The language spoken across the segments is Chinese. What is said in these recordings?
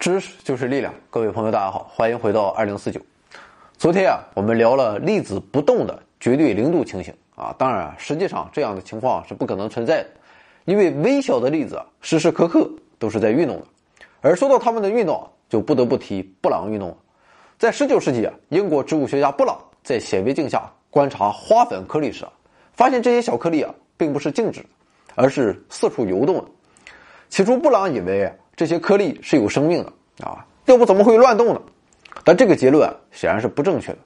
知识就是力量，各位朋友，大家好，欢迎回到二零四九。昨天啊，我们聊了粒子不动的绝对零度情形啊，当然，实际上这样的情况是不可能存在的，因为微小的粒子时时刻刻都是在运动的。而说到它们的运动，就不得不提布朗运动了。在十九世纪啊，英国植物学家布朗在显微镜下观察花粉颗粒时，发现这些小颗粒啊，并不是静止的，而是四处游动的。起初，布朗以为。这些颗粒是有生命的啊，要不怎么会乱动呢？但这个结论显然是不正确的。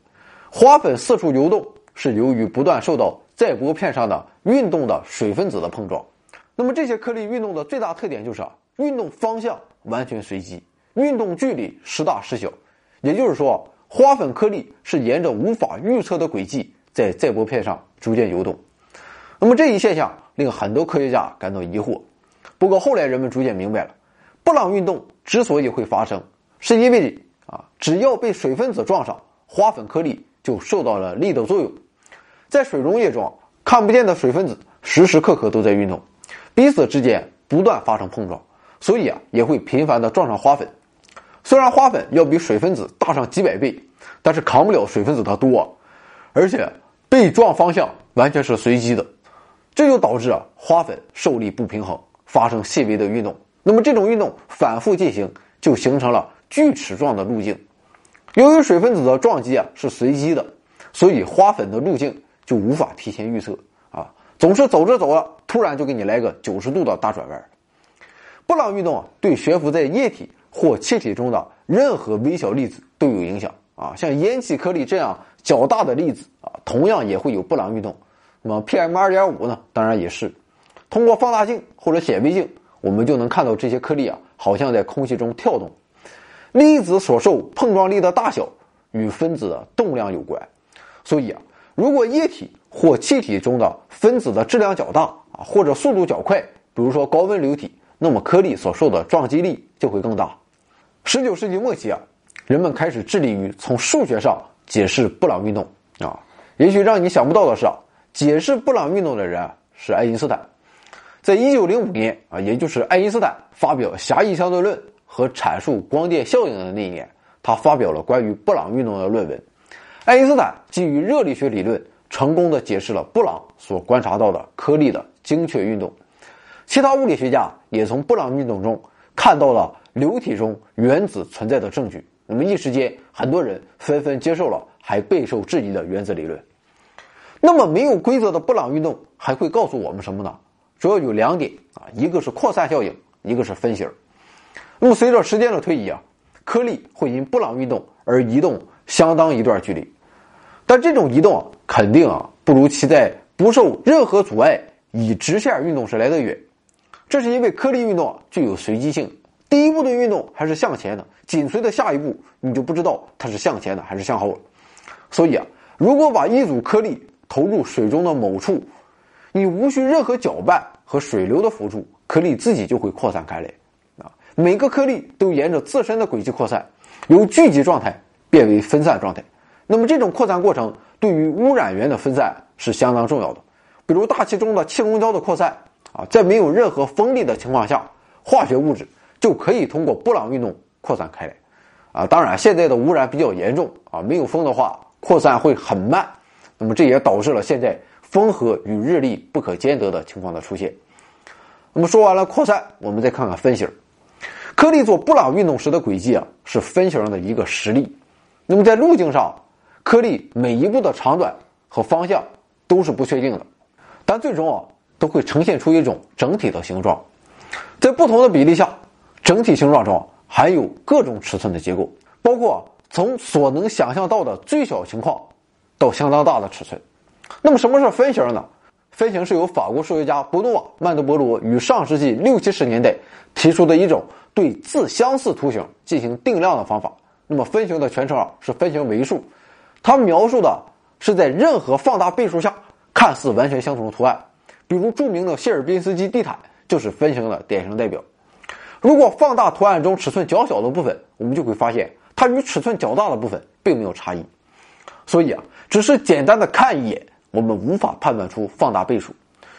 花粉四处游动是由于不断受到载玻片上的运动的水分子的碰撞。那么这些颗粒运动的最大特点就是啊，运动方向完全随机，运动距离时大时小。也就是说，花粉颗粒是沿着无法预测的轨迹在载玻片上逐渐游动。那么这一现象令很多科学家感到疑惑。不过后来人们逐渐明白了。布朗运动之所以会发生，是因为啊，只要被水分子撞上，花粉颗粒就受到了力的作用。在水溶液中，看不见的水分子时时刻刻都在运动，彼此之间不断发生碰撞，所以啊，也会频繁的撞上花粉。虽然花粉要比水分子大上几百倍，但是扛不了水分子的多，而且被撞方向完全是随机的，这就导致啊，花粉受力不平衡，发生细微的运动。那么这种运动反复进行，就形成了锯齿状的路径。由于水分子的撞击啊是随机的，所以花粉的路径就无法提前预测啊，总是走着走着，突然就给你来个九十度的大转弯。布朗运动啊，对悬浮在液体或气体中的任何微小粒子都有影响啊，像烟气颗粒这样较大的粒子啊，同样也会有布朗运动。那么 PM 二点五呢，当然也是通过放大镜或者显微镜。我们就能看到这些颗粒啊，好像在空气中跳动。粒子所受碰撞力的大小与分子的动量有关，所以啊，如果液体或气体中的分子的质量较大啊，或者速度较快，比如说高温流体，那么颗粒所受的撞击力就会更大。十九世纪末期啊，人们开始致力于从数学上解释布朗运动啊。也许让你想不到的是啊，解释布朗运动的人是爱因斯坦。在一九零五年啊，也就是爱因斯坦发表狭义相对论和阐述光电效应的那一年，他发表了关于布朗运动的论文。爱因斯坦基于热力学理论，成功的解释了布朗所观察到的颗粒的精确运动。其他物理学家也从布朗运动中看到了流体中原子存在的证据。那么一时间，很多人纷纷接受了还备受质疑的原子理论。那么没有规则的布朗运动还会告诉我们什么呢？主要有两点啊，一个是扩散效应，一个是分形。那么随着时间的推移啊，颗粒会因布朗运动而移动相当一段距离，但这种移动啊，肯定啊不如其在不受任何阻碍以直线运动时来得远。这是因为颗粒运动具有随机性，第一步的运动还是向前的，紧随的下一步你就不知道它是向前的还是向后了。所以啊，如果把一组颗粒投入水中的某处，你无需任何搅拌。和水流的辅助，颗粒自己就会扩散开来，啊，每个颗粒都沿着自身的轨迹扩散，由聚集状态变为分散状态。那么这种扩散过程对于污染源的分散是相当重要的。比如大气中的气溶胶的扩散，啊，在没有任何风力的情况下，化学物质就可以通过布朗运动扩散开来，啊，当然现在的污染比较严重，啊，没有风的话扩散会很慢，那么这也导致了现在。风和与日丽不可兼得的情况的出现。那么说完了扩散，我们再看看分形。颗粒做布朗运动时的轨迹啊，是分形的一个实例。那么在路径上，颗粒每一步的长短和方向都是不确定的，但最终啊都会呈现出一种整体的形状。在不同的比例下，整体形状中含有各种尺寸的结构，包括从所能想象到的最小情况到相当大的尺寸。那么什么是分形呢？分形是由法国数学家博努瓦·曼德伯罗于上世纪六七十年代提出的一种对自相似图形进行定量的方法。那么分形的全称啊是分形维数，它描述的是在任何放大倍数下看似完全相同的图案。比如著名的谢尔宾斯基地毯就是分形的典型代表。如果放大图案中尺寸较小的部分，我们就会发现它与尺寸较大的部分并没有差异。所以啊，只是简单的看一眼。我们无法判断出放大倍数，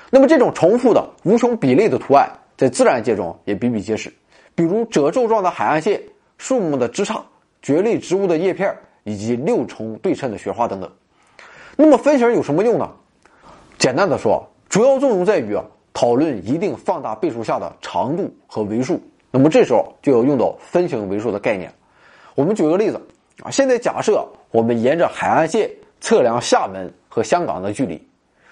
那么这种重复的无穷比例的图案在自然界中也比比皆是，比如褶皱状的海岸线树木的枝杈、蕨类植物的叶片以及六重对称的雪花等等。那么分型有什么用呢？简单的说，主要作用在于啊，讨论一定放大倍数下的长度和维数。那么这时候就要用到分形维数的概念。我们举个例子啊，现在假设我们沿着海岸线测量厦门和香港的距离，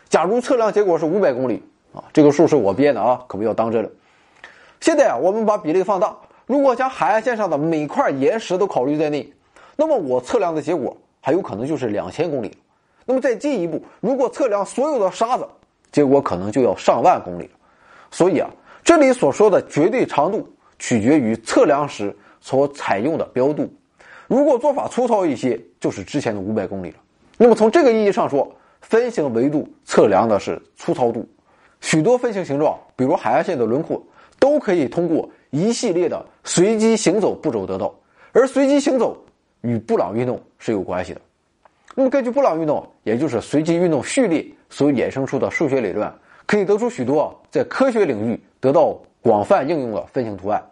假如测量结果是五百公里啊，这个数是我编的啊，可不要当真了。现在啊，我们把比例放大，如果将海岸线上的每块岩石都考虑在内，那么我测量的结果还有可能就是两千公里。那么再进一步，如果测量所有的沙子，结果可能就要上万公里了。所以啊，这里所说的绝对长度。取决于测量时所采用的标度，如果做法粗糙一些，就是之前的五百公里了。那么从这个意义上说，分形维度测量的是粗糙度。许多分形形状，比如海岸线的轮廓，都可以通过一系列的随机行走步骤得到。而随机行走与布朗运动是有关系的。那么根据布朗运动，也就是随机运动序列所衍生出的数学理论，可以得出许多在科学领域得到广泛应用的分形图案。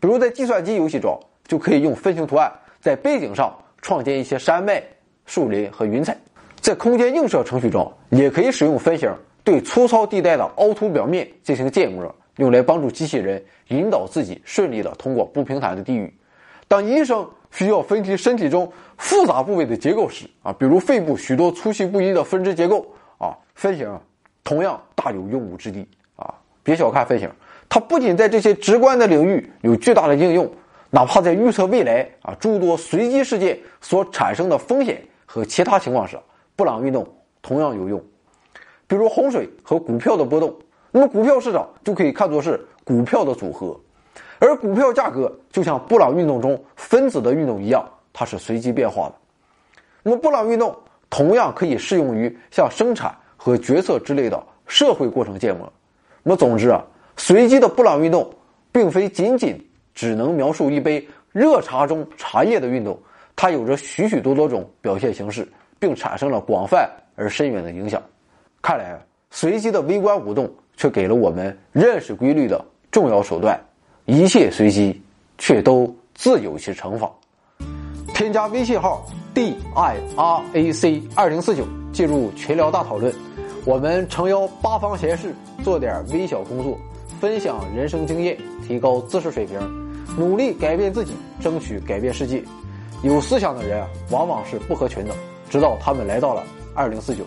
比如在计算机游戏中，就可以用分形图案在背景上创建一些山脉、树林和云彩；在空间映射程序中，也可以使用分形对粗糙地带的凹凸表面进行建模，用来帮助机器人引导自己顺利的通过不平坦的地域。当医生需要分析身体中复杂部位的结构时，啊，比如肺部许多粗细不一的分支结构，啊，分形同样大有用武之地。啊，别小看分形。它不仅在这些直观的领域有巨大的应用，哪怕在预测未来啊诸多随机事件所产生的风险和其他情况时，布朗运动同样有用。比如洪水和股票的波动，那么股票市场就可以看作是股票的组合，而股票价格就像布朗运动中分子的运动一样，它是随机变化的。那么布朗运动同样可以适用于像生产和决策之类的社会过程建模。那么总之啊。随机的布朗运动，并非仅仅只能描述一杯热茶中茶叶的运动，它有着许许多多种表现形式，并产生了广泛而深远的影响。看来，随机的微观舞动却给了我们认识规律的重要手段。一切随机，却都自有其乘法。添加微信号 d i r a c 二零四九，进入群聊大讨论。我们诚邀八方贤士做点微小工作。分享人生经验，提高知识水平，努力改变自己，争取改变世界。有思想的人啊往往是不合群的，直到他们来到了二零四九。